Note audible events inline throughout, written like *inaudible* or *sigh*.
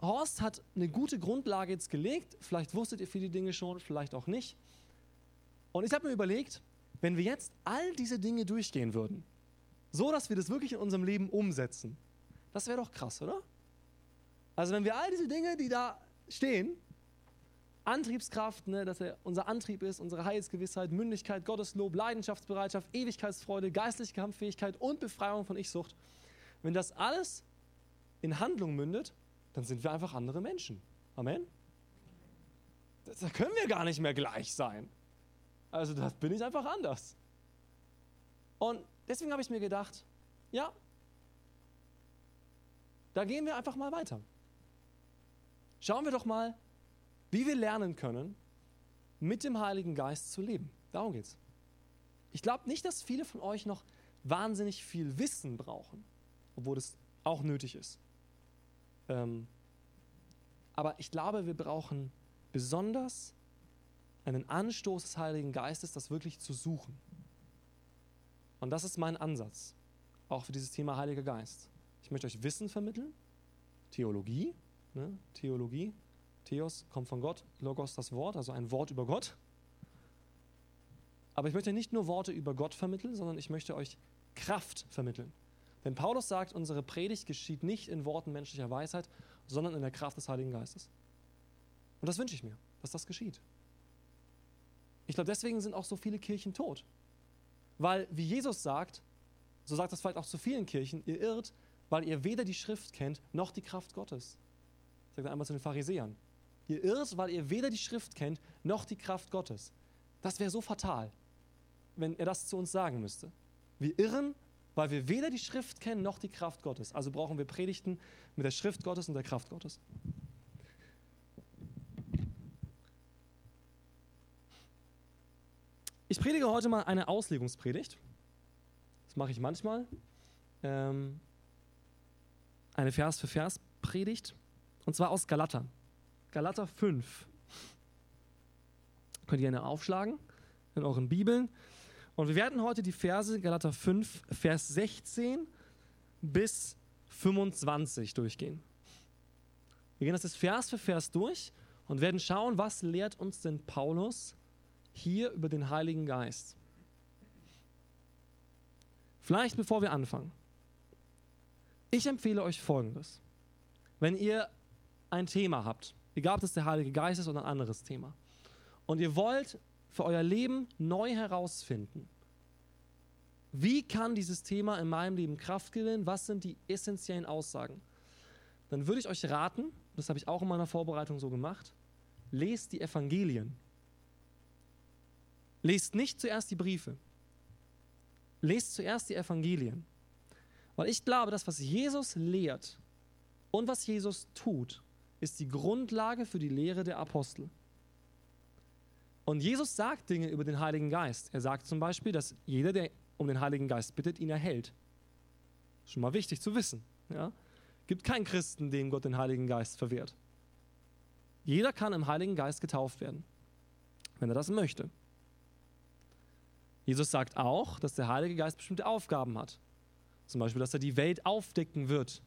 Horst hat eine gute Grundlage jetzt gelegt. Vielleicht wusstet ihr viele Dinge schon, vielleicht auch nicht. Und ich habe mir überlegt, wenn wir jetzt all diese Dinge durchgehen würden, so dass wir das wirklich in unserem Leben umsetzen, das wäre doch krass, oder? Also wenn wir all diese Dinge, die da stehen, Antriebskraft, ne, dass er unser Antrieb ist, unsere Heilsgewissheit, Mündigkeit, Gotteslob, Leidenschaftsbereitschaft, Ewigkeitsfreude, geistliche Kampffähigkeit und Befreiung von Ich-Sucht, wenn das alles in Handlung mündet, dann sind wir einfach andere Menschen. Amen? Da können wir gar nicht mehr gleich sein. Also da bin ich einfach anders. Und deswegen habe ich mir gedacht, ja, da gehen wir einfach mal weiter. Schauen wir doch mal, wie wir lernen können, mit dem Heiligen Geist zu leben. Darum geht's. Ich glaube nicht, dass viele von euch noch wahnsinnig viel Wissen brauchen, obwohl es auch nötig ist. Ähm, aber ich glaube, wir brauchen besonders einen Anstoß des Heiligen Geistes, das wirklich zu suchen. Und das ist mein Ansatz, auch für dieses Thema Heiliger Geist. Ich möchte euch Wissen vermitteln, Theologie, ne? Theologie, Theos kommt von Gott, Logos das Wort, also ein Wort über Gott. Aber ich möchte nicht nur Worte über Gott vermitteln, sondern ich möchte euch Kraft vermitteln. Denn Paulus sagt, unsere Predigt geschieht nicht in Worten menschlicher Weisheit, sondern in der Kraft des Heiligen Geistes. Und das wünsche ich mir, dass das geschieht. Ich glaube, deswegen sind auch so viele Kirchen tot. Weil, wie Jesus sagt, so sagt das vielleicht auch zu vielen Kirchen, ihr irrt, weil ihr weder die Schrift kennt, noch die Kraft Gottes. Sagt er einmal zu den Pharisäern. Ihr irrt, weil ihr weder die Schrift kennt, noch die Kraft Gottes. Das wäre so fatal, wenn er das zu uns sagen müsste. Wir irren, weil wir weder die Schrift kennen, noch die Kraft Gottes. Also brauchen wir Predigten mit der Schrift Gottes und der Kraft Gottes. Ich predige heute mal eine Auslegungspredigt. Das mache ich manchmal. Ähm, eine Vers für Vers Predigt. Und zwar aus Galater. Galater 5. Könnt ihr gerne aufschlagen in euren Bibeln. Und wir werden heute die Verse Galater 5, Vers 16 bis 25 durchgehen. Wir gehen das jetzt Vers für Vers durch und werden schauen, was lehrt uns denn Paulus hier über den Heiligen Geist. Vielleicht bevor wir anfangen. Ich empfehle euch Folgendes. Wenn ihr ein Thema habt, egal ob das der Heilige Geist ist oder ein anderes Thema, und ihr wollt für euer Leben neu herausfinden, wie kann dieses Thema in meinem Leben Kraft gewinnen, was sind die essentiellen Aussagen, dann würde ich euch raten, das habe ich auch in meiner Vorbereitung so gemacht, lest die Evangelien. Lest nicht zuerst die Briefe. Lest zuerst die Evangelien. Weil ich glaube, das, was Jesus lehrt und was Jesus tut, ist die Grundlage für die Lehre der Apostel. Und Jesus sagt Dinge über den Heiligen Geist. Er sagt zum Beispiel, dass jeder, der um den Heiligen Geist bittet, ihn erhält. Schon mal wichtig zu wissen. Ja? Gibt keinen Christen, dem Gott den Heiligen Geist verwehrt. Jeder kann im Heiligen Geist getauft werden, wenn er das möchte. Jesus sagt auch, dass der Heilige Geist bestimmte Aufgaben hat. Zum Beispiel, dass er die Welt aufdecken wird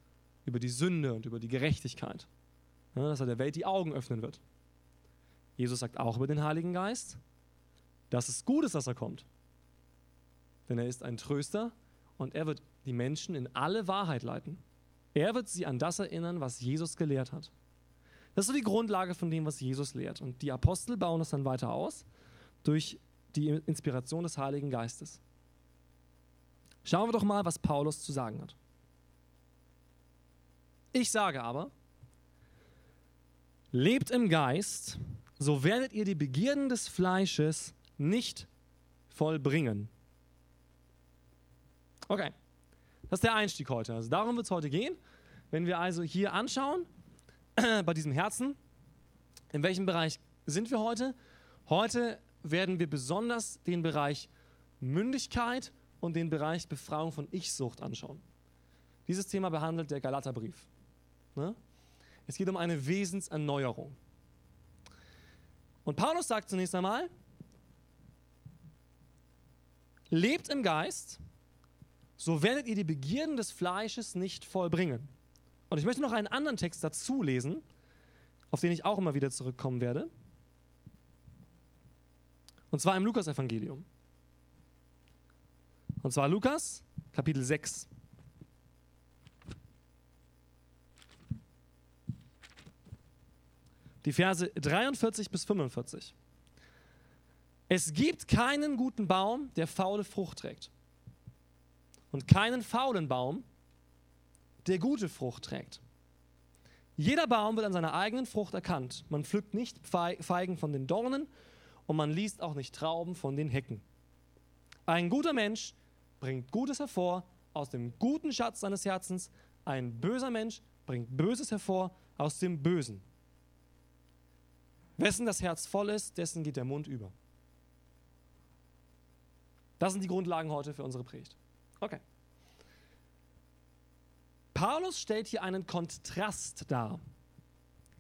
über die Sünde und über die Gerechtigkeit. Ja, dass er der Welt die Augen öffnen wird. Jesus sagt auch über den Heiligen Geist, dass es gut ist, dass er kommt. Denn er ist ein Tröster und er wird die Menschen in alle Wahrheit leiten. Er wird sie an das erinnern, was Jesus gelehrt hat. Das ist so die Grundlage von dem, was Jesus lehrt. Und die Apostel bauen das dann weiter aus durch die Inspiration des Heiligen Geistes. Schauen wir doch mal, was Paulus zu sagen hat. Ich sage aber, lebt im Geist, so werdet ihr die Begierden des Fleisches nicht vollbringen. Okay, das ist der Einstieg heute. Also darum wird es heute gehen. Wenn wir also hier anschauen, *clears throat* bei diesem Herzen, in welchem Bereich sind wir heute? Heute werden wir besonders den Bereich Mündigkeit und den Bereich Befreiung von Ich-Sucht anschauen. Dieses Thema behandelt der Galaterbrief. Ne? Es geht um eine Wesenserneuerung. Und Paulus sagt zunächst einmal, lebt im Geist, so werdet ihr die Begierden des Fleisches nicht vollbringen. Und ich möchte noch einen anderen Text dazu lesen, auf den ich auch immer wieder zurückkommen werde. Und zwar im Lukas-Evangelium. Und zwar Lukas, Kapitel 6. Die Verse 43 bis 45. Es gibt keinen guten Baum, der faule Frucht trägt. Und keinen faulen Baum, der gute Frucht trägt. Jeder Baum wird an seiner eigenen Frucht erkannt. Man pflückt nicht Feigen von den Dornen und man liest auch nicht Trauben von den Hecken. Ein guter Mensch bringt Gutes hervor aus dem guten Schatz seines Herzens. Ein böser Mensch bringt Böses hervor aus dem Bösen. Wessen das Herz voll ist, dessen geht der Mund über. Das sind die Grundlagen heute für unsere Predigt. Okay. Paulus stellt hier einen Kontrast dar.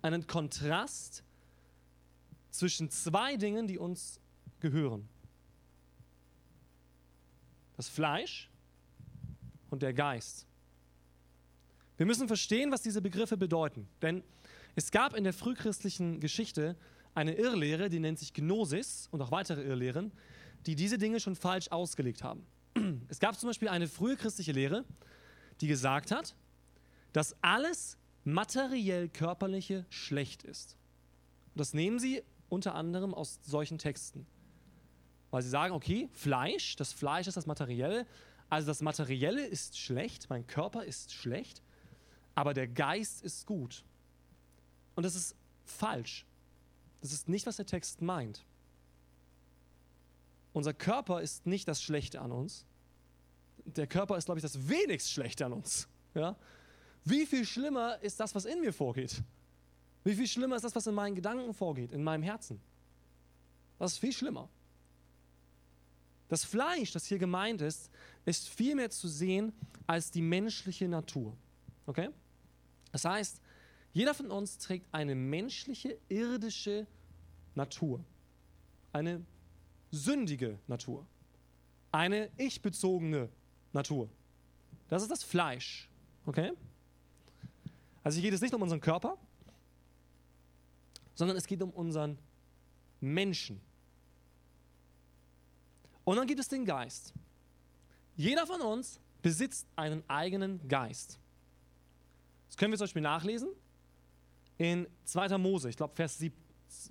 Einen Kontrast zwischen zwei Dingen, die uns gehören. Das Fleisch und der Geist. Wir müssen verstehen, was diese Begriffe bedeuten. Denn es gab in der frühchristlichen Geschichte eine Irrlehre, die nennt sich Gnosis und auch weitere Irrlehren, die diese Dinge schon falsch ausgelegt haben. Es gab zum Beispiel eine frühe christliche Lehre, die gesagt hat, dass alles materiell körperliche schlecht ist. Und das nehmen sie unter anderem aus solchen Texten. Weil sie sagen, okay, Fleisch, das Fleisch ist das Materielle, also das Materielle ist schlecht, mein Körper ist schlecht, aber der Geist ist gut. Und das ist falsch. Das ist nicht, was der Text meint. Unser Körper ist nicht das Schlechte an uns. Der Körper ist, glaube ich, das wenigst Schlechte an uns. Ja? Wie viel schlimmer ist das, was in mir vorgeht? Wie viel schlimmer ist das, was in meinen Gedanken vorgeht, in meinem Herzen? Das ist viel schlimmer. Das Fleisch, das hier gemeint ist, ist viel mehr zu sehen als die menschliche Natur. Okay? Das heißt, jeder von uns trägt eine menschliche, irdische Natur. Eine sündige Natur. Eine ich-bezogene Natur. Das ist das Fleisch. Okay? Also hier geht es nicht um unseren Körper, sondern es geht um unseren Menschen. Und dann gibt es den Geist. Jeder von uns besitzt einen eigenen Geist. Das können wir zum Beispiel nachlesen in 2. Mose, ich glaube Vers 7,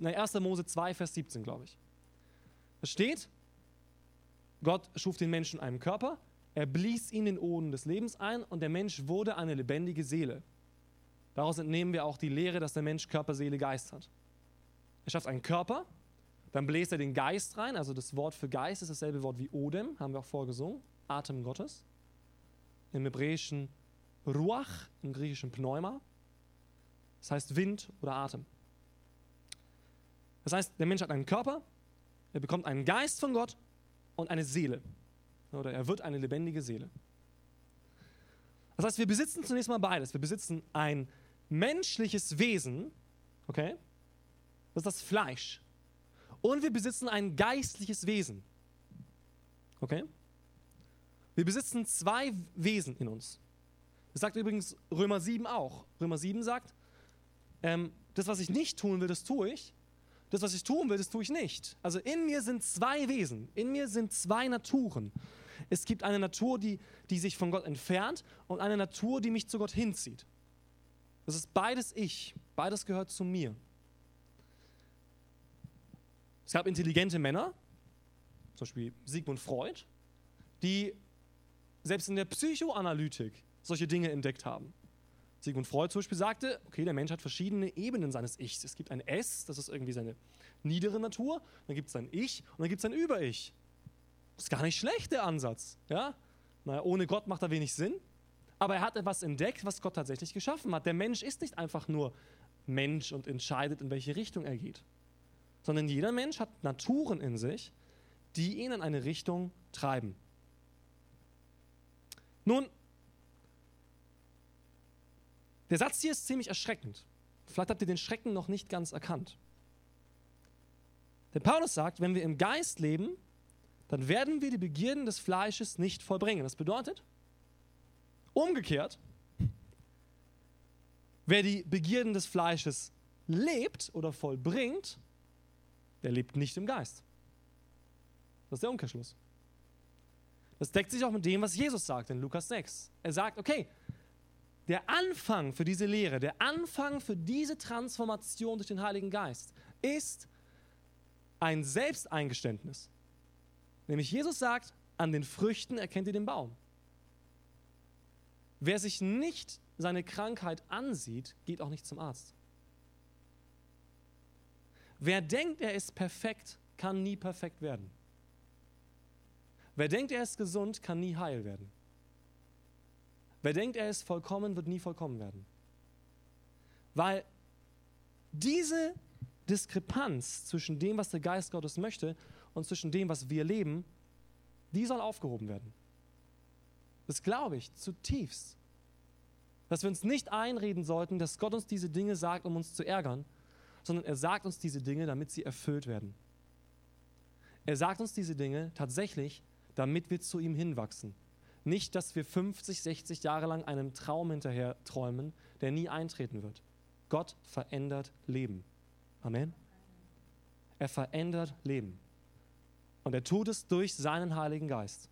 1. Mose 2, Vers 17, glaube ich. Da steht, Gott schuf den Menschen einen Körper, er blies ihn den Oden des Lebens ein und der Mensch wurde eine lebendige Seele. Daraus entnehmen wir auch die Lehre, dass der Mensch Körper, Seele, Geist hat. Er schafft einen Körper, dann bläst er den Geist rein, also das Wort für Geist ist dasselbe Wort wie Odem, haben wir auch vorgesungen, Atem Gottes. Im Hebräischen Ruach, im Griechischen Pneuma. Das heißt Wind oder Atem. Das heißt, der Mensch hat einen Körper, er bekommt einen Geist von Gott und eine Seele. Oder er wird eine lebendige Seele. Das heißt, wir besitzen zunächst mal beides. Wir besitzen ein menschliches Wesen, okay? Das ist das Fleisch. Und wir besitzen ein geistliches Wesen. Okay? Wir besitzen zwei Wesen in uns. Das sagt übrigens Römer 7 auch. Römer 7 sagt, ähm, das, was ich nicht tun will, das tue ich. Das, was ich tun will, das tue ich nicht. Also in mir sind zwei Wesen, in mir sind zwei Naturen. Es gibt eine Natur, die, die sich von Gott entfernt und eine Natur, die mich zu Gott hinzieht. Das ist beides ich, beides gehört zu mir. Es gab intelligente Männer, zum Beispiel Sigmund Freud, die selbst in der Psychoanalytik solche Dinge entdeckt haben. Sigmund Freud zum Beispiel sagte, okay, der Mensch hat verschiedene Ebenen seines Ichs. Es gibt ein S, das ist irgendwie seine niedere Natur, dann gibt es ein Ich und dann gibt es ein Über-Ich. Ist gar nicht schlecht, der Ansatz. Ja? Naja, ohne Gott macht er wenig Sinn, aber er hat etwas entdeckt, was Gott tatsächlich geschaffen hat. Der Mensch ist nicht einfach nur Mensch und entscheidet, in welche Richtung er geht, sondern jeder Mensch hat Naturen in sich, die ihn in eine Richtung treiben. Nun, der Satz hier ist ziemlich erschreckend. Vielleicht habt ihr den Schrecken noch nicht ganz erkannt. Der Paulus sagt, wenn wir im Geist leben, dann werden wir die Begierden des Fleisches nicht vollbringen. Das bedeutet, umgekehrt, Wer die Begierden des Fleisches lebt oder vollbringt, der lebt nicht im Geist. Das ist der Umkehrschluss. Das deckt sich auch mit dem, was Jesus sagt in Lukas 6. Er sagt, okay, der Anfang für diese Lehre, der Anfang für diese Transformation durch den Heiligen Geist ist ein Selbsteingeständnis. Nämlich Jesus sagt, an den Früchten erkennt ihr den Baum. Wer sich nicht seine Krankheit ansieht, geht auch nicht zum Arzt. Wer denkt, er ist perfekt, kann nie perfekt werden. Wer denkt, er ist gesund, kann nie heil werden. Wer denkt, er ist vollkommen, wird nie vollkommen werden. Weil diese Diskrepanz zwischen dem, was der Geist Gottes möchte und zwischen dem, was wir leben, die soll aufgehoben werden. Das glaube ich zutiefst. Dass wir uns nicht einreden sollten, dass Gott uns diese Dinge sagt, um uns zu ärgern, sondern er sagt uns diese Dinge, damit sie erfüllt werden. Er sagt uns diese Dinge tatsächlich, damit wir zu ihm hinwachsen. Nicht, dass wir 50, 60 Jahre lang einem Traum hinterher träumen, der nie eintreten wird. Gott verändert Leben. Amen. Er verändert Leben. Und er tut es durch seinen Heiligen Geist.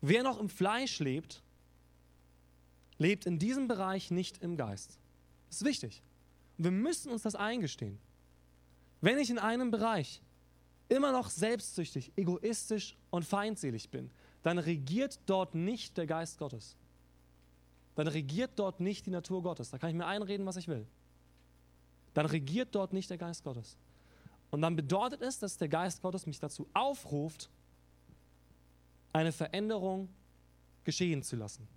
Wer noch im Fleisch lebt, lebt in diesem Bereich nicht im Geist. Das ist wichtig. Wir müssen uns das eingestehen. Wenn ich in einem Bereich immer noch selbstsüchtig, egoistisch und feindselig bin, dann regiert dort nicht der Geist Gottes. Dann regiert dort nicht die Natur Gottes. Da kann ich mir einreden, was ich will. Dann regiert dort nicht der Geist Gottes. Und dann bedeutet es, dass der Geist Gottes mich dazu aufruft, eine Veränderung geschehen zu lassen.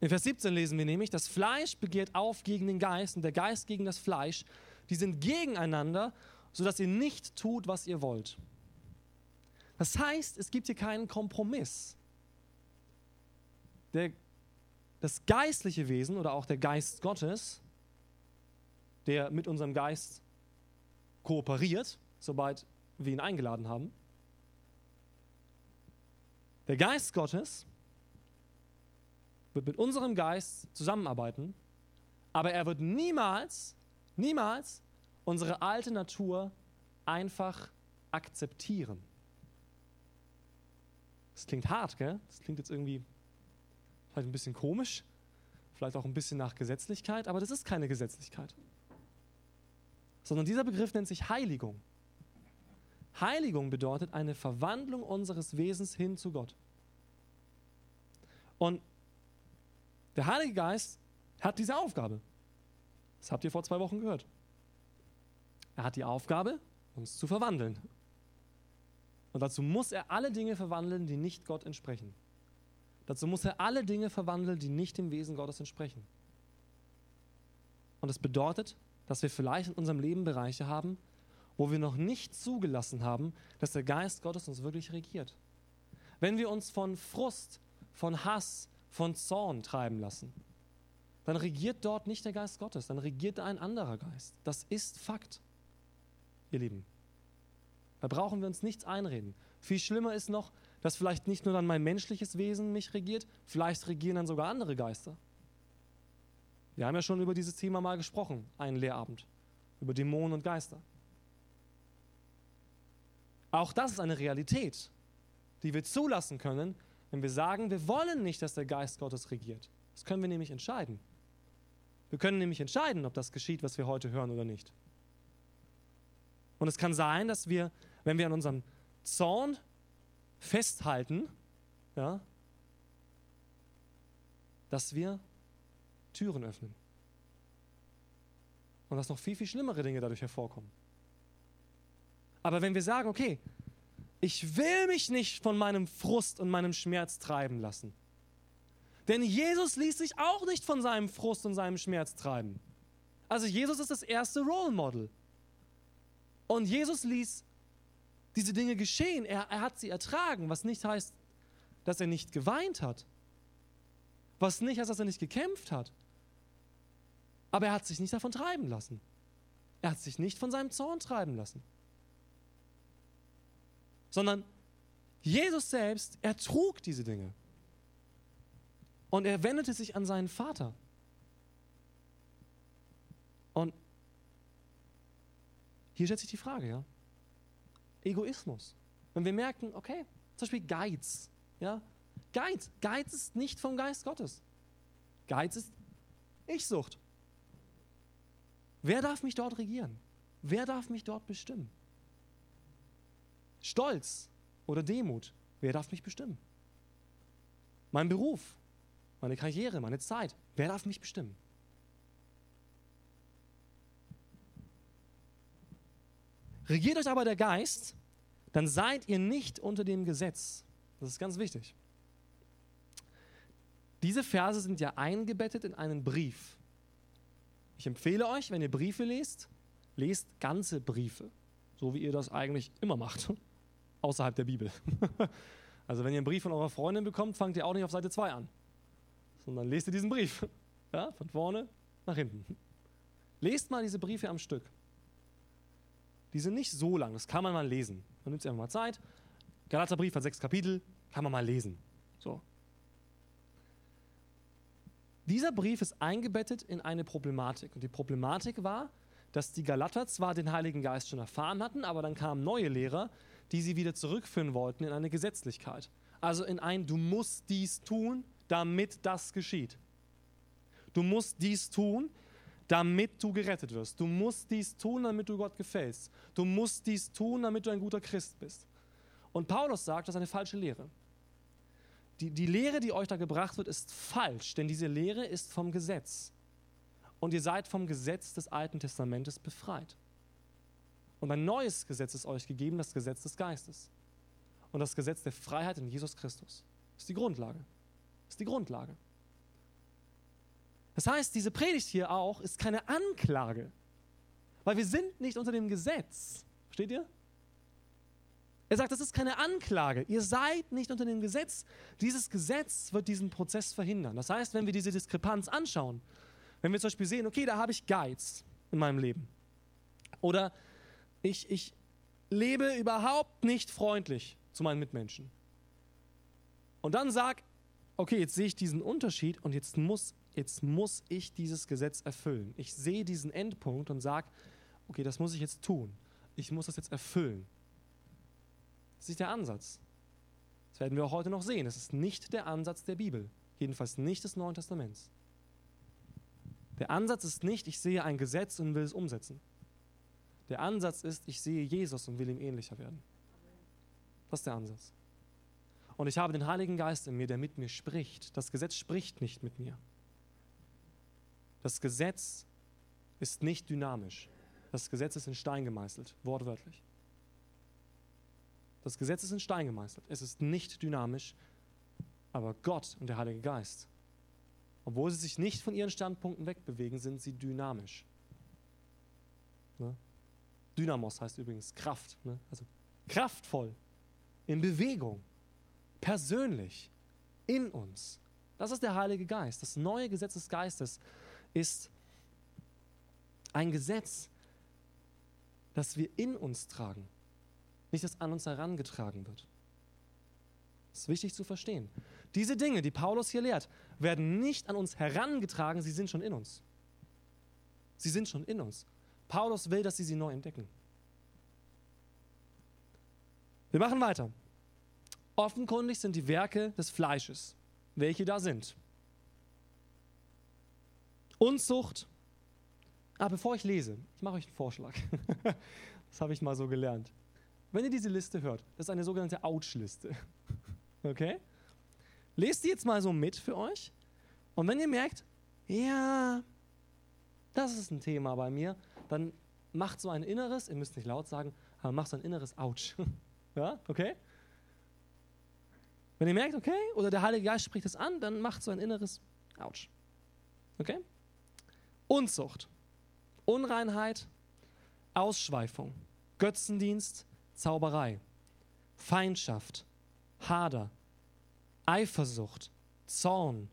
In Vers 17 lesen wir nämlich, das Fleisch begehrt auf gegen den Geist und der Geist gegen das Fleisch. Die sind gegeneinander, sodass ihr nicht tut, was ihr wollt. Das heißt, es gibt hier keinen Kompromiss. Der, das geistliche Wesen oder auch der Geist Gottes, der mit unserem Geist kooperiert, sobald wir ihn eingeladen haben. Der Geist Gottes wird mit unserem Geist zusammenarbeiten, aber er wird niemals, niemals unsere alte Natur einfach akzeptieren. Das klingt hart, gell? Das klingt jetzt irgendwie vielleicht ein bisschen komisch, vielleicht auch ein bisschen nach Gesetzlichkeit, aber das ist keine Gesetzlichkeit. Sondern dieser Begriff nennt sich Heiligung. Heiligung bedeutet eine Verwandlung unseres Wesens hin zu Gott. Und der Heilige Geist hat diese Aufgabe. Das habt ihr vor zwei Wochen gehört. Er hat die Aufgabe, uns zu verwandeln. Und dazu muss er alle Dinge verwandeln, die nicht Gott entsprechen. Dazu muss er alle Dinge verwandeln, die nicht dem Wesen Gottes entsprechen. Und das bedeutet, dass wir vielleicht in unserem Leben Bereiche haben, wo wir noch nicht zugelassen haben, dass der Geist Gottes uns wirklich regiert. Wenn wir uns von Frust, von Hass, von Zorn treiben lassen, dann regiert dort nicht der Geist Gottes, dann regiert ein anderer Geist. Das ist Fakt, ihr Lieben. Da brauchen wir uns nichts einreden. Viel schlimmer ist noch, dass vielleicht nicht nur dann mein menschliches Wesen mich regiert, vielleicht regieren dann sogar andere Geister. Wir haben ja schon über dieses Thema mal gesprochen, einen Lehrabend, über Dämonen und Geister. Auch das ist eine Realität, die wir zulassen können, wenn wir sagen, wir wollen nicht, dass der Geist Gottes regiert. Das können wir nämlich entscheiden. Wir können nämlich entscheiden, ob das geschieht, was wir heute hören oder nicht. Und es kann sein, dass wir, wenn wir an unserem Zorn festhalten, ja, dass wir Türen öffnen. Und dass noch viel, viel schlimmere Dinge dadurch hervorkommen. Aber wenn wir sagen, okay, ich will mich nicht von meinem Frust und meinem Schmerz treiben lassen. Denn Jesus ließ sich auch nicht von seinem Frust und seinem Schmerz treiben. Also Jesus ist das erste Role Model. Und Jesus ließ diese Dinge geschehen. Er, er hat sie ertragen, was nicht heißt, dass er nicht geweint hat. Was nicht heißt, dass er nicht gekämpft hat. Aber er hat sich nicht davon treiben lassen. Er hat sich nicht von seinem Zorn treiben lassen sondern Jesus selbst, er trug diese Dinge. Und er wendete sich an seinen Vater. Und hier stellt sich die Frage, ja. Egoismus. Wenn wir merken, okay, zum Beispiel Geiz, ja. Geiz, Geiz ist nicht vom Geist Gottes. Geiz ist Ich-Sucht. Wer darf mich dort regieren? Wer darf mich dort bestimmen? Stolz oder Demut, wer darf mich bestimmen? Mein Beruf, meine Karriere, meine Zeit, wer darf mich bestimmen? Regiert euch aber der Geist, dann seid ihr nicht unter dem Gesetz. Das ist ganz wichtig. Diese Verse sind ja eingebettet in einen Brief. Ich empfehle euch, wenn ihr Briefe lest, lest ganze Briefe, so wie ihr das eigentlich immer macht, *laughs* außerhalb der Bibel. *laughs* Also wenn ihr einen Brief von eurer Freundin bekommt, fangt ihr auch nicht auf Seite 2 an, sondern lest ihr diesen Brief, *laughs* ja, von vorne nach hinten. Lest mal diese Briefe am Stück. Die sind nicht so lang, das kann man mal lesen. Man nimmt sich einfach mal Zeit. Galaterbrief hat sechs Kapitel, kann man mal lesen. So. Dieser Brief ist eingebettet in eine Problematik. Und die Problematik war, dass die Galater zwar den Heiligen Geist schon erfahren hatten, aber dann kamen neue Lehrer, die sie wieder zurückführen wollten in eine Gesetzlichkeit. Also in ein, du musst dies tun, damit das geschieht. Du musst dies tun, damit du gerettet wirst. Du musst dies tun, damit du Gott gefällst. Du musst dies tun, damit du ein guter Christ bist. Und Paulus sagt, das ist eine falsche Lehre. Die, die Lehre, die euch da gebracht wird, ist falsch, denn diese Lehre ist vom Gesetz. Und ihr seid vom Gesetz des Alten Testamentes befreit. Und ein neues Gesetz ist euch gegeben, das Gesetz des Geistes. Und das Gesetz der Freiheit in Jesus Christus. Das ist die Grundlage. Das ist die Grundlage. Das heißt, diese Predigt hier auch ist keine Anklage, weil wir sind nicht unter dem Gesetz. Versteht ihr? Er sagt, das ist keine Anklage. Ihr seid nicht unter dem Gesetz. Dieses Gesetz wird diesen Prozess verhindern. Das heißt, wenn wir diese Diskrepanz anschauen, wenn wir zum Beispiel sehen, okay, da habe ich Geiz in meinem Leben. Oder ich, ich lebe überhaupt nicht freundlich zu meinen Mitmenschen. Und dann sag, okay, jetzt sehe ich diesen Unterschied und jetzt muss jetzt muss ich dieses Gesetz erfüllen. Ich sehe diesen Endpunkt und sage, okay, das muss ich jetzt tun. Ich muss das jetzt erfüllen. Das ist nicht der Ansatz. Das werden wir auch heute noch sehen. Das ist nicht der Ansatz der Bibel. Jedenfalls nicht des Neuen Testaments. Der Ansatz ist nicht, ich sehe ein Gesetz und will es umsetzen. Der Ansatz ist, ich sehe Jesus und will ihm ähnlicher werden. Das ist der Ansatz. Und ich habe den Heiligen Geist in mir, der mit mir spricht. Das Gesetz spricht nicht mit mir. Das Gesetz ist nicht dynamisch. Das Gesetz ist in Stein gemeißelt, wortwörtlich. Das Gesetz ist in Stein gemeißelt. Es ist nicht dynamisch, aber Gott und der Heilige Geist, obwohl sie sich nicht von ihren Standpunkten wegbewegen, sind sie dynamisch. Ne? Dynamos heißt übrigens Kraft, ne? also kraftvoll, in Bewegung, persönlich, in uns. Das ist der Heilige Geist, das neue Gesetz des Geistes, ist ein Gesetz, das wir in uns tragen, nicht das an uns herangetragen wird. Das ist wichtig zu verstehen. Diese Dinge, die Paulus hier lehrt, werden nicht an uns herangetragen, sie sind schon in uns. Sie sind schon in uns. Paulus will, dass sie sie neu entdecken. Wir machen weiter. Offenkundig sind die Werke des Fleisches, welche da sind. Unzucht. Ah, bevor ich lese, ich mache euch einen Vorschlag. *laughs* das habe ich mal so gelernt. Wenn ihr diese Liste hört, das ist eine sogenannte Ouch-Liste. *laughs* Okay? Lest die jetzt mal so mit für euch. Und wenn ihr merkt, ja, das ist ein Thema bei mir, dann macht so ein inneres, ihr müsst nicht laut sagen, aber macht so ein inneres Ouch. *laughs* ja, okay? Wenn ihr merkt, okay, oder der Heilige Geist spricht es an, dann macht so ein inneres Ouch. Okay? Unzucht, Unreinheit, Ausschweifung, Götzendienst, Zauberei, Feindschaft, Hader, Eifersucht, Zorn,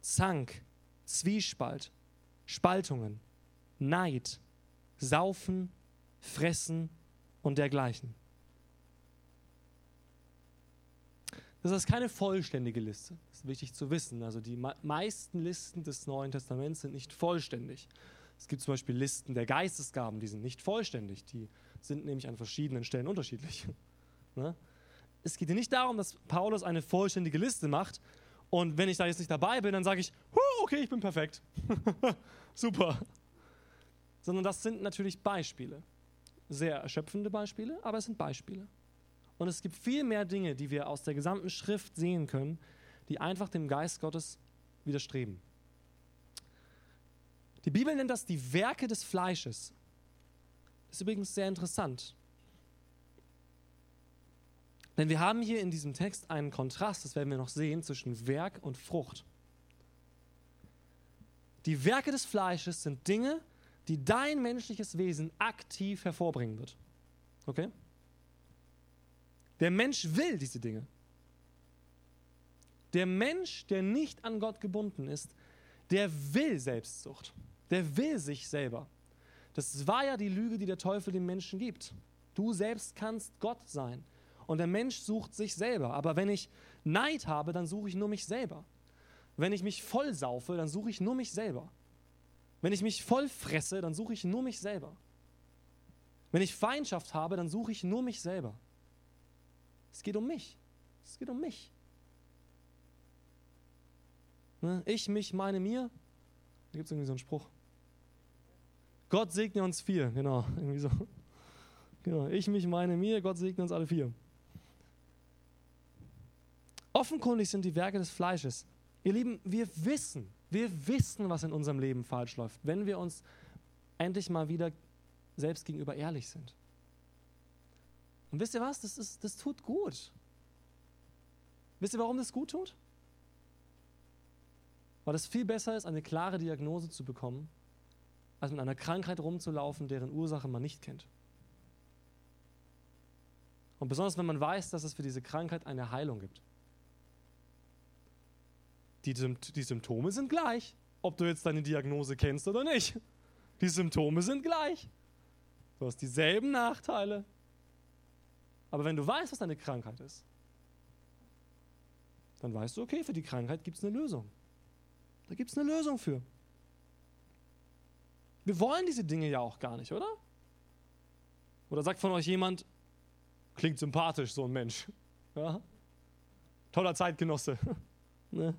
Zank, Zwiespalt, Spaltungen, Neid, Saufen, Fressen und dergleichen. Das ist keine vollständige Liste. Das ist wichtig zu wissen. Also die meisten Listen des Neuen Testaments sind nicht vollständig. Es gibt zum Beispiel Listen der Geistesgaben, die sind nicht vollständig. Die sind nämlich an verschiedenen Stellen unterschiedlich. *laughs* Ne? Es geht hier nicht darum, dass Paulus eine vollständige Liste macht und wenn ich da jetzt nicht dabei bin, dann sage ich, okay, ich bin perfekt. *laughs* Super. Sondern das sind natürlich Beispiele. Sehr erschöpfende Beispiele, aber es sind Beispiele. Und es gibt viel mehr Dinge, die wir aus der gesamten Schrift sehen können, die einfach dem Geist Gottes widerstreben. Die Bibel nennt das die Werke des Fleisches. Ist übrigens sehr interessant. Denn wir haben hier in diesem Text einen Kontrast, das werden wir noch sehen, zwischen Werk und Frucht. Die Werke des Fleisches sind Dinge, die dein menschliches Wesen aktiv hervorbringen wird. Okay? Der Mensch will diese Dinge. Der Mensch, der nicht an Gott gebunden ist, der will Selbstsucht. Der will sich selber. Das war ja die Lüge, die der Teufel dem Menschen gibt. Du selbst kannst Gott sein. Und der Mensch sucht sich selber. Aber wenn ich Neid habe, dann suche ich nur mich selber. Wenn ich mich voll saufe, dann suche ich nur mich selber. Wenn ich mich voll fresse, dann suche ich nur mich selber. Wenn ich Feindschaft habe, dann suche ich nur mich selber. Es geht um mich. Es geht um mich. Ne? Ich, mich, meine, mir. Da gibt es irgendwie so einen Spruch. Gott segne uns vier, genau. *laughs* Irgendwie so. Genau. Ich, mich, meine, mir. Gott segne uns alle vier. Offenkundig sind die Werke des Fleisches. Ihr Lieben, wir wissen, wir wissen, was in unserem Leben falsch läuft, wenn wir uns endlich mal wieder selbst gegenüber ehrlich sind. Und wisst ihr was? Das, ist, das tut gut. Wisst ihr, warum das gut tut? Weil es viel besser ist, eine klare Diagnose zu bekommen, als mit einer Krankheit rumzulaufen, deren Ursache man nicht kennt. Und besonders wenn man weiß, dass es für diese Krankheit eine Heilung gibt. Die, die Symptome sind gleich, ob du jetzt deine Diagnose kennst oder nicht. Die Symptome sind gleich. Du hast dieselben Nachteile, aber wenn du weißt, was deine Krankheit ist, dann weißt du, okay, für die Krankheit gibt es eine Lösung. Da gibt es eine Lösung für. Wir wollen diese Dinge ja auch gar nicht, oder? Oder sagt von euch jemand, klingt sympathisch, so ein Mensch. Ja? Toller Zeitgenosse. *laughs* ne?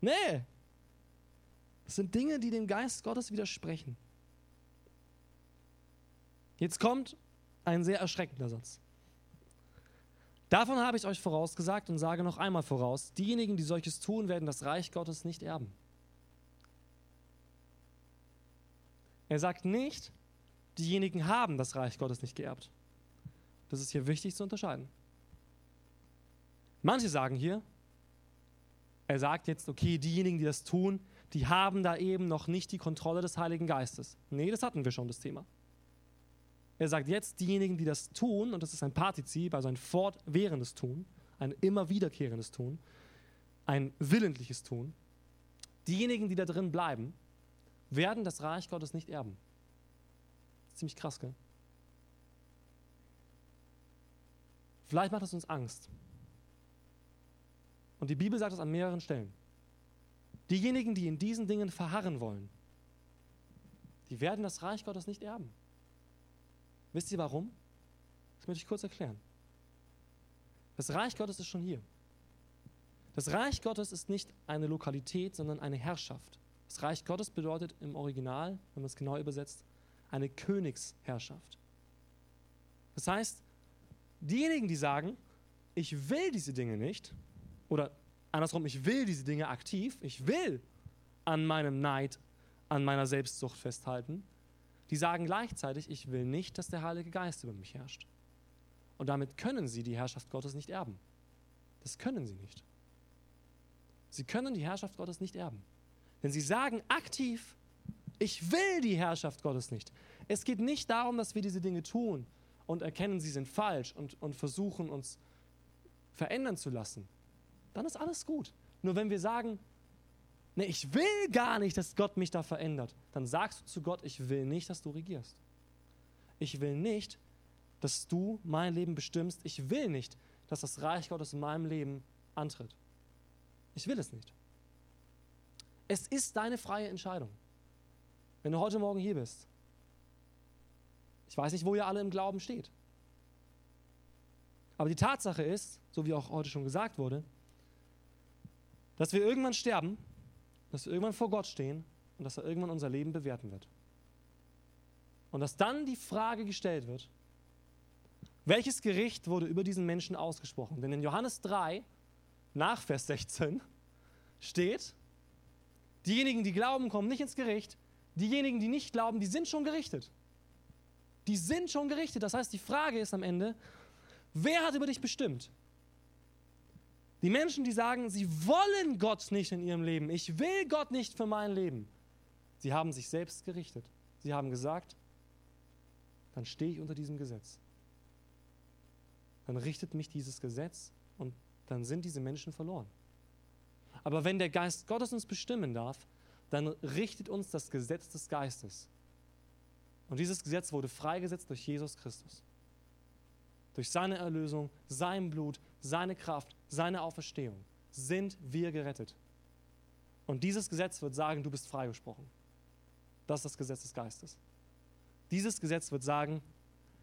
Nee. Das sind Dinge, die dem Geist Gottes widersprechen. Jetzt kommt ein sehr erschreckender Satz. Davon habe ich euch vorausgesagt und sage noch einmal voraus, diejenigen, die solches tun, werden das Reich Gottes nicht erben. Er sagt nicht, diejenigen haben das Reich Gottes nicht geerbt. Das ist hier wichtig zu unterscheiden. Manche sagen hier, er sagt jetzt, okay, diejenigen, die das tun, die haben da eben noch nicht die Kontrolle des Heiligen Geistes. Nee, das hatten wir schon, das Thema. Er sagt jetzt, diejenigen, die das tun, und das ist ein Partizip, also ein fortwährendes Tun, ein immer wiederkehrendes Tun, ein willentliches Tun, diejenigen, die da drin bleiben, werden das Reich Gottes nicht erben. Ziemlich krass, gell? Vielleicht macht es uns Angst. Und die Bibel sagt es an mehreren Stellen. Diejenigen, die in diesen Dingen verharren wollen, die werden das Reich Gottes nicht erben. Wisst ihr warum? Das möchte ich kurz erklären. Das Reich Gottes ist schon hier. Das Reich Gottes ist nicht eine Lokalität, sondern eine Herrschaft. Das Reich Gottes bedeutet im Original, wenn man es genau übersetzt, eine Königsherrschaft. Das heißt, diejenigen, die sagen, ich will diese Dinge nicht, oder andersrum, ich will diese Dinge aktiv, ich will an meinem Neid, an meiner Selbstsucht festhalten, die sagen gleichzeitig, ich will nicht, dass der Heilige Geist über mich herrscht. Und damit können sie die Herrschaft Gottes nicht erben. Das können sie nicht. Sie können die Herrschaft Gottes nicht erben. Denn sie sagen aktiv, ich will die Herrschaft Gottes nicht. Es geht nicht darum, dass wir diese Dinge tun und erkennen, sie sind falsch und, und versuchen uns verändern zu lassen. Dann ist alles gut. Nur wenn wir sagen, nee, ich will gar nicht, dass Gott mich da verändert, dann sagst du zu Gott, ich will nicht, dass du regierst. Ich will nicht, dass du mein Leben bestimmst. Ich will nicht, dass das Reich Gottes in meinem Leben antritt. Ich will es nicht. Es ist deine freie Entscheidung. Wenn du heute Morgen hier bist, ich weiß nicht, wo ihr alle im Glauben steht. Aber die Tatsache ist, so wie auch heute schon gesagt wurde, dass wir irgendwann sterben, dass wir irgendwann vor Gott stehen und dass er irgendwann unser Leben bewerten wird. Und dass dann die Frage gestellt wird, welches Gericht wurde über diesen Menschen ausgesprochen? Denn in Johannes 3, nach Vers 16, steht, diejenigen, die glauben, kommen nicht ins Gericht, diejenigen, die nicht glauben, die sind schon gerichtet. Die sind schon gerichtet. Das heißt, die Frage ist am Ende, wer hat über dich bestimmt? Die Menschen, die sagen, sie wollen Gott nicht in ihrem Leben. Ich will Gott nicht für mein Leben. Sie haben sich selbst gerichtet. Sie haben gesagt, dann stehe ich unter diesem Gesetz. Dann richtet mich dieses Gesetz und dann sind diese Menschen verloren. Aber wenn der Geist Gottes uns bestimmen darf, dann richtet uns das Gesetz des Geistes. Und dieses Gesetz wurde freigesetzt durch Jesus Christus. Durch seine Erlösung, sein Blut, seine Kraft, seine Auferstehung sind wir gerettet. Und dieses Gesetz wird sagen, du bist freigesprochen. Das ist das Gesetz des Geistes. Dieses Gesetz wird sagen,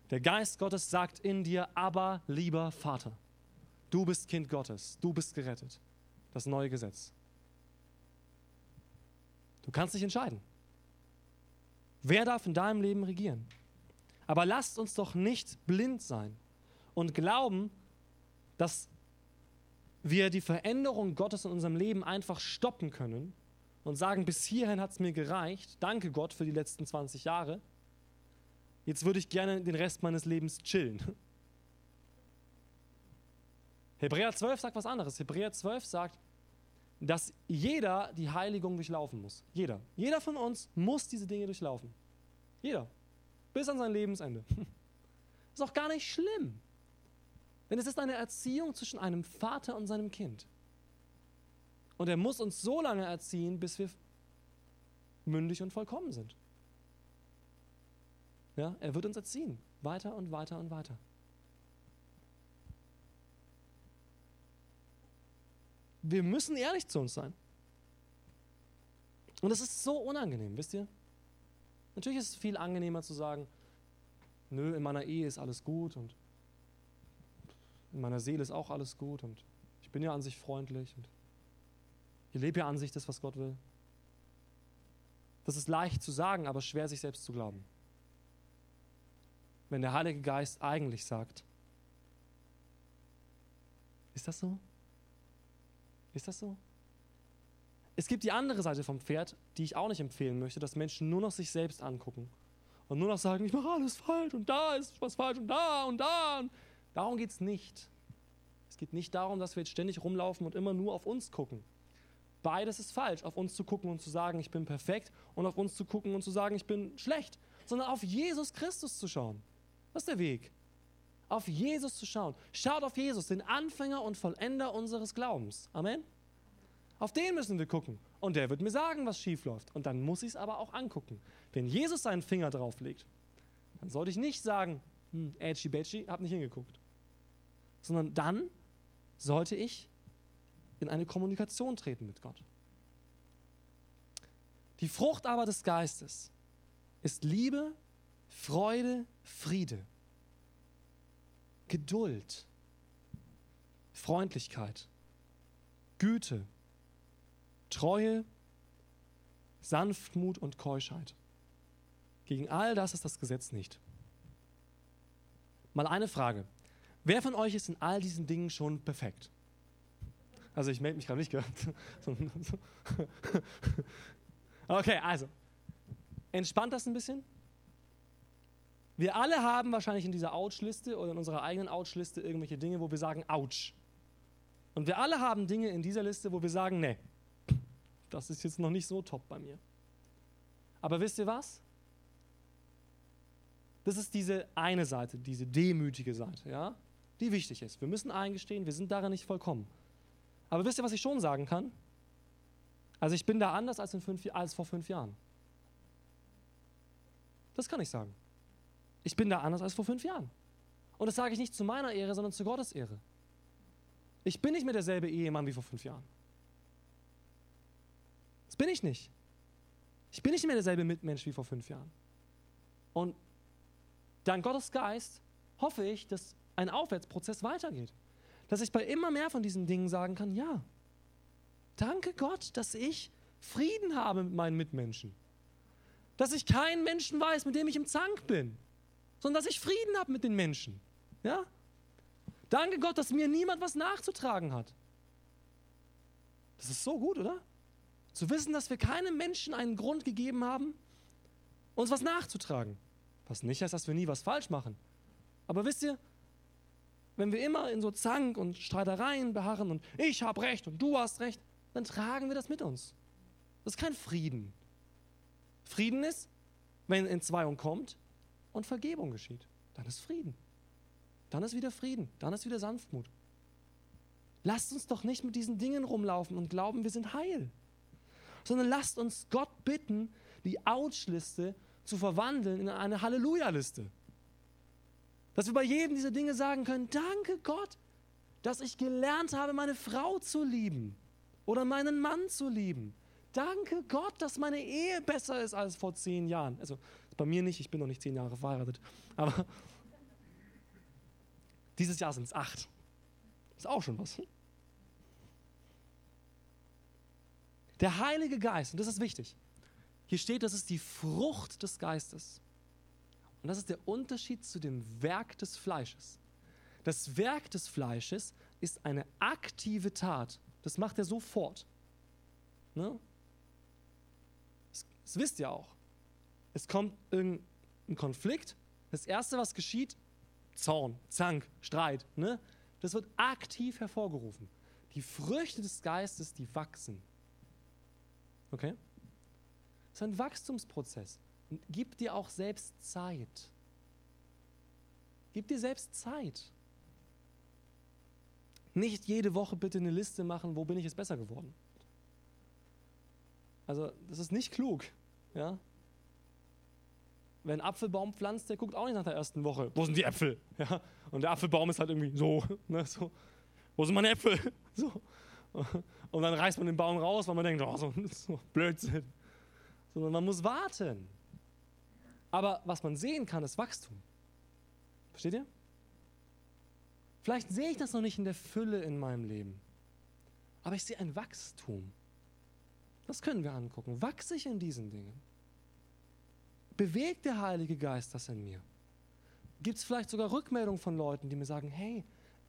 der Geist Gottes sagt in dir, aber lieber Vater, du bist Kind Gottes, du bist gerettet. Das neue Gesetz. Du kannst dich entscheiden. Wer darf in deinem Leben regieren? Aber lasst uns doch nicht blind sein und glauben, dass wir die Veränderung Gottes in unserem Leben einfach stoppen können und sagen, bis hierhin hat es mir gereicht, danke Gott für die letzten 20 Jahre, jetzt würde ich gerne den Rest meines Lebens chillen. Hebräer 12 sagt was anderes. Hebräer 12 sagt, dass jeder die Heiligung durchlaufen muss. Jeder. Jeder von uns muss diese Dinge durchlaufen. Jeder. Bis an sein Lebensende. *laughs* Ist auch gar nicht schlimm. Denn es ist eine Erziehung zwischen einem Vater und seinem Kind. Und er muss uns so lange erziehen, bis wir mündig und vollkommen sind. Ja, er wird uns erziehen. Weiter und weiter und weiter. Wir müssen ehrlich zu uns sein. Und es ist so unangenehm, wisst ihr? Natürlich ist es viel angenehmer zu sagen, nö, in meiner Ehe ist alles gut und in meiner Seele ist auch alles gut und ich bin ja an sich freundlich und ich lebe ja an sich das, was Gott will. Das ist leicht zu sagen, aber schwer sich selbst zu glauben. Wenn der Heilige Geist eigentlich sagt, ist das so? Ist das so? Es gibt die andere Seite vom Pferd, die ich auch nicht empfehlen möchte, dass Menschen nur noch sich selbst angucken und nur noch sagen, ich mache alles falsch und da ist was falsch und da und da. Und darum geht es nicht. Es geht nicht darum, dass wir jetzt ständig rumlaufen und immer nur auf uns gucken. Beides ist falsch, auf uns zu gucken und zu sagen, ich bin perfekt und auf uns zu gucken und zu sagen, ich bin schlecht, sondern auf Jesus Christus zu schauen. Das ist der Weg auf Jesus zu schauen. Schaut auf Jesus, den Anfänger und Vollender unseres Glaubens. Amen. Auf den müssen wir gucken. Und der wird mir sagen, was schief läuft. Und dann muss ich es aber auch angucken. Wenn Jesus seinen Finger drauflegt, dann sollte ich nicht sagen, hm, Edgy Badgy, hab nicht hingeguckt. Sondern dann sollte ich in eine Kommunikation treten mit Gott. Die Frucht aber des Geistes ist Liebe, Freude, Friede, Geduld, Freundlichkeit, Güte, Treue, Sanftmut und Keuschheit. Gegen all das ist das Gesetz nicht. Mal eine Frage. Wer von euch ist in all diesen Dingen schon perfekt? Also ich melde mich gerade nicht, gell? *laughs* Okay, also. Entspannt das ein bisschen? Wir alle haben wahrscheinlich in dieser Ouch-Liste oder in unserer eigenen Ouch-Liste irgendwelche Dinge, wo wir sagen, Ouch. Und wir alle haben Dinge in dieser Liste, wo wir sagen, nee, das ist jetzt noch nicht so top bei mir. Aber wisst ihr was? Das ist diese eine Seite, diese demütige Seite, ja, die wichtig ist. Wir müssen eingestehen, wir sind darin nicht vollkommen. Aber wisst ihr, was ich schon sagen kann? Also ich bin da anders als, fünf, als vor fünf Jahren. Das kann ich sagen. Ich bin da anders als vor fünf Jahren. Und das sage ich nicht zu meiner Ehre, sondern zu Gottes Ehre. Ich bin nicht mehr derselbe Ehemann wie vor fünf Jahren. Das bin ich nicht. Ich bin nicht mehr derselbe Mitmensch wie vor fünf Jahren. Und dank Gottes Geist hoffe ich, dass ein Aufwärtsprozess weitergeht. Dass ich bei immer mehr von diesen Dingen sagen kann, ja, danke Gott, dass ich Frieden habe mit meinen Mitmenschen. Dass ich keinen Menschen weiß, mit dem ich im Zank bin, sondern dass ich Frieden habe mit den Menschen. Ja? Danke Gott, dass mir niemand was nachzutragen hat. Das ist so gut, oder? Zu wissen, dass wir keinem Menschen einen Grund gegeben haben, uns was nachzutragen. Was nicht heißt, dass wir nie was falsch machen. Aber wisst ihr, wenn wir immer in so Zank und Streitereien beharren und ich habe recht und du hast recht, dann tragen wir das mit uns. Das ist kein Frieden. Frieden ist, wenn Entzweiung kommt und Vergebung geschieht. Dann ist Frieden. Dann ist wieder Frieden. Dann ist wieder Sanftmut. Lasst uns doch nicht mit diesen Dingen rumlaufen und glauben, wir sind heil. Sondern lasst uns Gott bitten, die Ouch-Liste zu verwandeln in eine Halleluja-Liste. Dass wir bei jedem dieser Dinge sagen können, danke Gott, dass ich gelernt habe, meine Frau zu lieben oder meinen Mann zu lieben. Danke Gott, dass meine Ehe besser ist als vor zehn Jahren. Also bei mir nicht, ich bin noch nicht zehn Jahre verheiratet. Aber *laughs* dieses Jahr sind es acht. Ist auch schon was. Der Heilige Geist, und das ist wichtig. Hier steht, das ist die Frucht des Geistes. Und das ist der Unterschied zu dem Werk des Fleisches. Das Werk des Fleisches ist eine aktive Tat. Das macht er sofort. Ne? Das, das wisst ihr auch. Es kommt irgendein Konflikt. Das Erste, was geschieht, Zorn, Zank, Streit. Ne? Das wird aktiv hervorgerufen. Die Früchte des Geistes, die wachsen. Okay? Das ist ein Wachstumsprozess. Gib dir auch selbst Zeit. Gib dir selbst Zeit. Nicht jede Woche bitte eine Liste machen, wo bin ich jetzt besser geworden. Also, das ist nicht klug. Ja? Wer einen Apfelbaum pflanzt, der guckt auch nicht nach der ersten Woche, wo sind die Äpfel? *laughs* Ja? Und der Apfelbaum ist halt irgendwie so, *laughs* ne, so. Wo sind meine Äpfel? *laughs* So. Und dann reißt man den Baum raus, weil man denkt, oh, so, so Blödsinn. Sondern man muss warten. Aber was man sehen kann, ist Wachstum. Versteht ihr? Vielleicht sehe ich das noch nicht in der Fülle in meinem Leben. Aber ich sehe ein Wachstum. Das können wir angucken. Wachse ich in diesen Dingen? Bewegt der Heilige Geist das in mir? Gibt es vielleicht sogar Rückmeldungen von Leuten, die mir sagen, hey,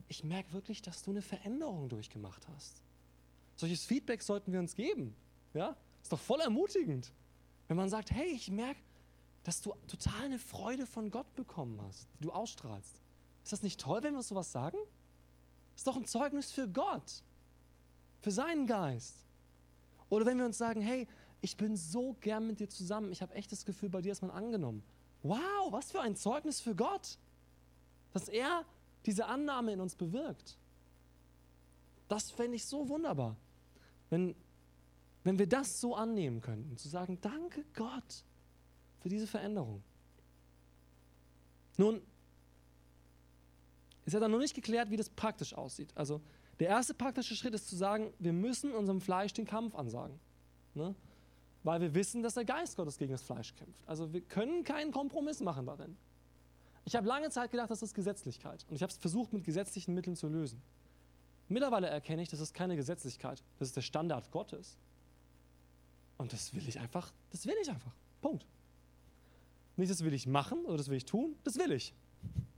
ich merke wirklich, dass du eine Veränderung durchgemacht hast. Solches Feedback sollten wir uns geben. Ja? Ist doch voll ermutigend. Wenn man sagt, hey, ich merke, dass du total eine Freude von Gott bekommen hast, die du ausstrahlst. Ist das nicht toll, wenn wir sowas sagen? Ist doch ein Zeugnis für Gott, für seinen Geist. Oder wenn wir uns sagen, hey, ich bin so gern mit dir zusammen, ich habe echt das Gefühl, bei dir ist man angenommen. Wow, was für ein Zeugnis für Gott, dass er diese Annahme in uns bewirkt. Das fände ich so wunderbar, wenn, wenn wir das so annehmen könnten, zu sagen, danke Gott für diese Veränderung. Nun, ist ja dann noch nicht geklärt, wie das praktisch aussieht. Also der erste praktische Schritt ist zu sagen, wir müssen unserem Fleisch den Kampf ansagen. Ne? Weil wir wissen, dass der Geist Gottes gegen das Fleisch kämpft. Also wir können keinen Kompromiss machen darin. Ich habe lange Zeit gedacht, das ist Gesetzlichkeit. Und ich habe es versucht, mit gesetzlichen Mitteln zu lösen. Mittlerweile erkenne ich, das ist keine Gesetzlichkeit. Das ist der Standard Gottes. Und das will ich einfach, das will ich einfach. Punkt. Nicht, das will ich machen oder das will ich tun, das will ich.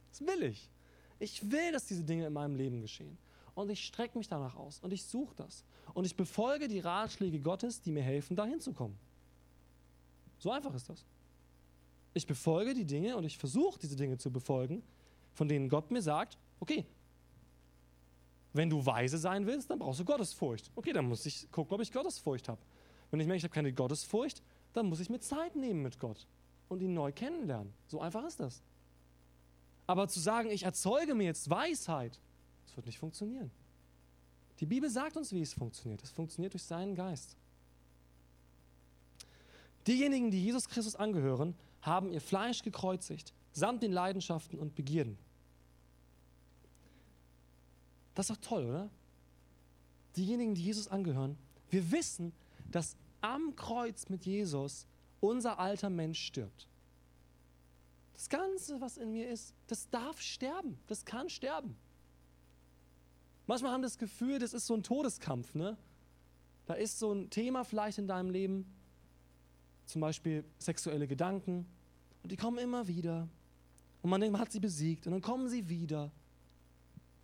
Das will ich. Ich will, dass diese Dinge in meinem Leben geschehen. Und ich strecke mich danach aus und ich suche das. Und ich befolge die Ratschläge Gottes, die mir helfen, dahin zu kommen. So einfach ist das. Ich befolge die Dinge und ich versuche diese Dinge zu befolgen, von denen Gott mir sagt, okay, wenn du weise sein willst, dann brauchst du Gottesfurcht. Okay, dann muss ich gucken, ob ich Gottesfurcht habe. Wenn ich merke, ich habe keine Gottesfurcht, dann muss ich mir Zeit nehmen mit Gott und ihn neu kennenlernen. So einfach ist das. Aber zu sagen, ich erzeuge mir jetzt Weisheit, das wird nicht funktionieren. Die Bibel sagt uns, wie es funktioniert. Es funktioniert durch seinen Geist. Diejenigen, die Jesus Christus angehören, haben ihr Fleisch gekreuzigt, samt den Leidenschaften und Begierden. Das ist doch toll, oder? diejenigen, die Jesus angehören, wir wissen, dass am Kreuz mit Jesus unser alter Mensch stirbt. Das Ganze, was in mir ist, das darf sterben. Das kann sterben. Manchmal haben wir das Gefühl, das ist so ein Todeskampf. Ne? Da ist so ein Thema vielleicht in deinem Leben, zum Beispiel sexuelle Gedanken, und die kommen immer wieder. Und man denkt, man hat sie besiegt, und dann kommen sie wieder.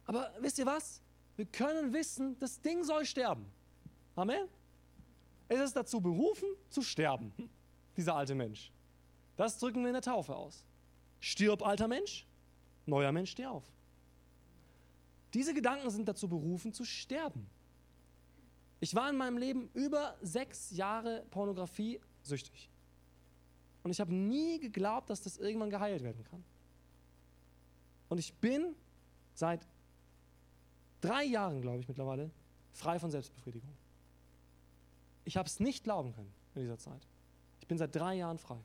Aber wisst ihr was? Wir können wissen, das Ding soll sterben. Amen? Es ist dazu berufen, zu sterben, dieser alte Mensch. Das drücken wir in der Taufe aus. Stirb, alter Mensch, neuer Mensch, steh auf. Diese Gedanken sind dazu berufen, zu sterben. Ich war in meinem Leben über sechs Jahre Pornografie süchtig. Und ich habe nie geglaubt, dass das irgendwann geheilt werden kann. Und ich bin seit drei Jahren, glaube ich mittlerweile, frei von Selbstbefriedigung. Ich habe es nicht glauben können in dieser Zeit. Ich bin seit drei Jahren frei.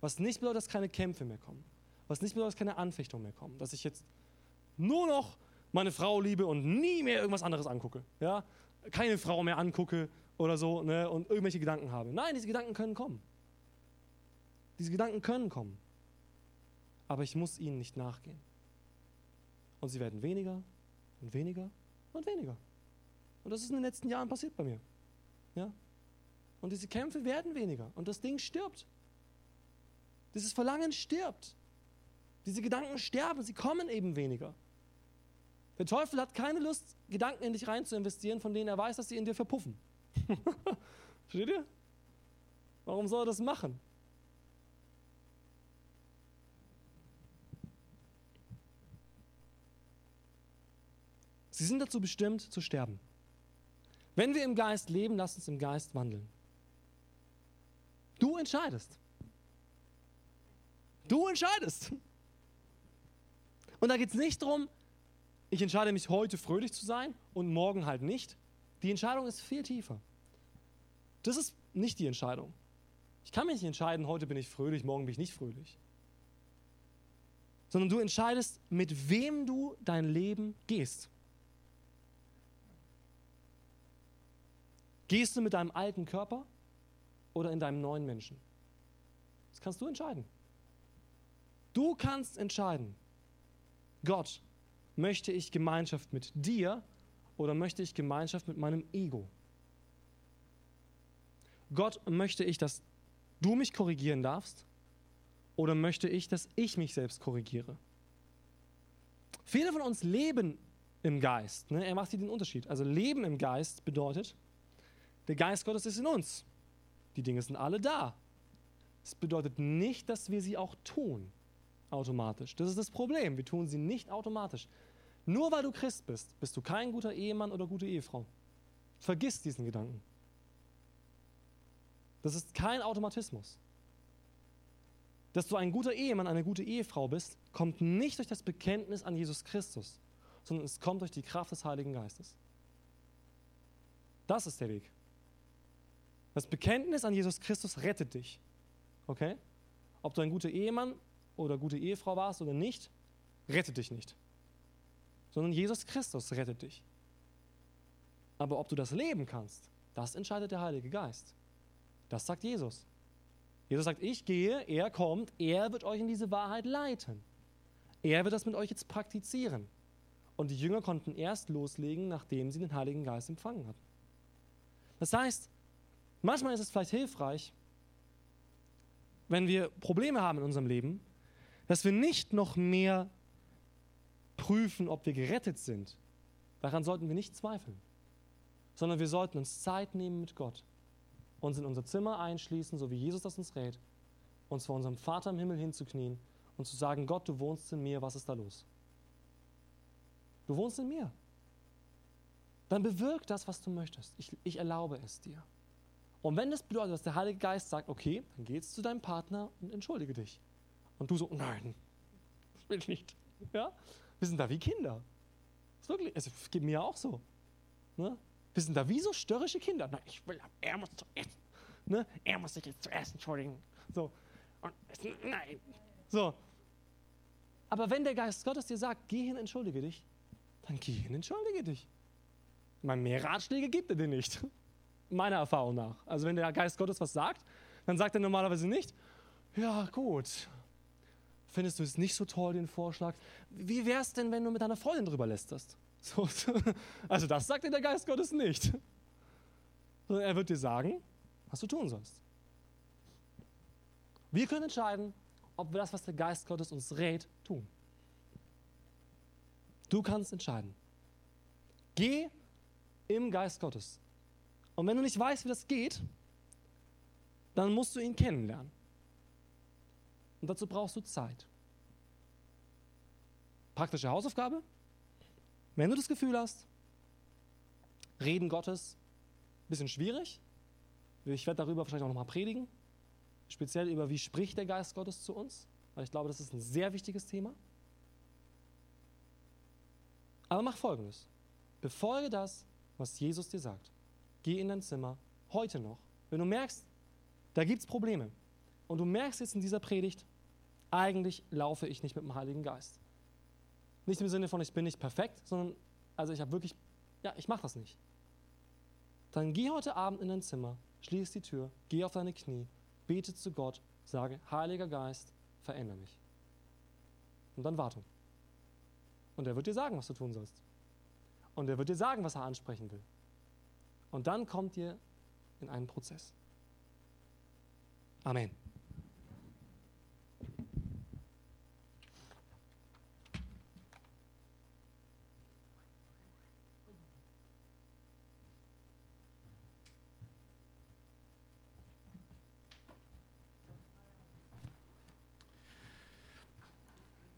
Was nicht bedeutet, dass keine Kämpfe mehr kommen. Was nicht bedeutet, dass keine Anfechtungen mehr kommen. Dass ich jetzt nur noch meine Frau liebe und nie mehr irgendwas anderes angucke. Ja? Keine Frau mehr angucke oder so ne? und irgendwelche Gedanken habe. Nein, diese Gedanken können kommen. Diese Gedanken können kommen. Aber ich muss ihnen nicht nachgehen. Und sie werden weniger und weniger und weniger. Und das ist in den letzten Jahren passiert bei mir. Ja? Und diese Kämpfe werden weniger und das Ding stirbt. Dieses Verlangen stirbt. Diese Gedanken sterben, sie kommen eben weniger. Der Teufel hat keine Lust, Gedanken in dich rein zu investieren, von denen er weiß, dass sie in dir verpuffen. *laughs* Versteht ihr? Warum soll er das machen? Sie sind dazu bestimmt, zu sterben. Wenn wir im Geist leben, lass uns im Geist wandeln. Du entscheidest. Du entscheidest. Und da geht es nicht darum, ich entscheide mich heute fröhlich zu sein und morgen halt nicht. Die Entscheidung ist viel tiefer. Das ist nicht die Entscheidung. Ich kann mich nicht entscheiden, heute bin ich fröhlich, morgen bin ich nicht fröhlich. Sondern du entscheidest, mit wem du dein Leben gehst. Gehst du mit deinem alten Körper oder in deinem neuen Menschen? Das kannst du entscheiden. Du kannst entscheiden. Gott, Möchte ich Gemeinschaft mit dir oder möchte ich Gemeinschaft mit meinem Ego? Gott, möchte ich, dass du mich korrigieren darfst oder möchte ich, dass ich mich selbst korrigiere? Viele von uns leben im Geist. Ne? Er macht hier den Unterschied. Also Leben im Geist bedeutet, der Geist Gottes ist in uns. Die Dinge sind alle da. Es bedeutet nicht, dass wir sie auch tun automatisch. Das ist das Problem. Wir tun sie nicht automatisch. Nur weil du Christ bist, bist du kein guter Ehemann oder gute Ehefrau. Vergiss diesen Gedanken. Das ist kein Automatismus. Dass du ein guter Ehemann, eine gute Ehefrau bist, kommt nicht durch das Bekenntnis an Jesus Christus, sondern es kommt durch die Kraft des Heiligen Geistes. Das ist der Weg. Das Bekenntnis an Jesus Christus rettet dich. Okay? Ob du ein guter Ehemann oder gute Ehefrau warst oder nicht, rettet dich nicht sondern Jesus Christus rettet dich. Aber ob du das leben kannst, das entscheidet der Heilige Geist. Das sagt Jesus. Jesus sagt, ich gehe, er kommt, er wird euch in diese Wahrheit leiten. Er wird das mit euch jetzt praktizieren. Und die Jünger konnten erst loslegen, nachdem sie den Heiligen Geist empfangen hatten. Das heißt, manchmal ist es vielleicht hilfreich, wenn wir Probleme haben in unserem Leben, dass wir nicht noch mehr prüfen, ob wir gerettet sind, daran sollten wir nicht zweifeln, sondern wir sollten uns Zeit nehmen mit Gott, uns in unser Zimmer einschließen, so wie Jesus das uns rät, uns vor unserem Vater im Himmel hinzuknien und zu sagen, Gott, du wohnst in mir, was ist da los? Du wohnst in mir. Dann bewirk das, was du möchtest. Ich, ich erlaube es dir. Und wenn das bedeutet, dass der Heilige Geist sagt, okay, dann geh jetzt zu deinem Partner und entschuldige dich. Und du so, nein, *laughs* will ich nicht. Ja? Wir sind da wie Kinder. Ist wirklich, es geht mir auch so. Ne? Wir sind da wie so störrische Kinder. Nein, ich will, er muss zuerst. Ne? Er muss sich jetzt zuerst entschuldigen. So. Und, nein. So. Aber wenn der Geist Gottes dir sagt, geh hin, entschuldige dich, dann geh hin, entschuldige dich. Mal mehr Ratschläge gibt er dir nicht. Meiner Erfahrung nach. Also wenn der Geist Gottes was sagt, dann sagt er normalerweise nicht, ja gut, findest du es nicht so toll, den Vorschlag? Wie wäre es denn, wenn du mit deiner Freundin drüber lästerst? *laughs* So, also das sagt dir der Geist Gottes nicht. Er wird dir sagen, was du tun sollst. Wir können entscheiden, ob wir das, was der Geist Gottes uns rät, tun. Du kannst entscheiden. Geh im Geist Gottes. Und wenn du nicht weißt, wie das geht, dann musst du ihn kennenlernen. Und dazu brauchst du Zeit. Praktische Hausaufgabe. Wenn du das Gefühl hast, Reden Gottes, bisschen schwierig. Ich werde darüber wahrscheinlich auch nochmal predigen. Speziell über, wie spricht der Geist Gottes zu uns. Weil ich glaube, das ist ein sehr wichtiges Thema. Aber mach folgendes. Befolge das, was Jesus dir sagt. Geh in dein Zimmer, heute noch. Wenn du merkst, da gibt es Probleme und du merkst jetzt in dieser Predigt, eigentlich laufe ich nicht mit dem Heiligen Geist. Nicht im Sinne von, ich bin nicht perfekt, sondern, also ich habe wirklich, ja, ich mache das nicht. Dann geh heute Abend in dein Zimmer, schließ die Tür, geh auf deine Knie, bete zu Gott, sage, Heiliger Geist, verändere mich. Und dann warte. Und er wird dir sagen, was du tun sollst. Und er wird dir sagen, was er ansprechen will. Und dann kommt ihr in einen Prozess. Amen.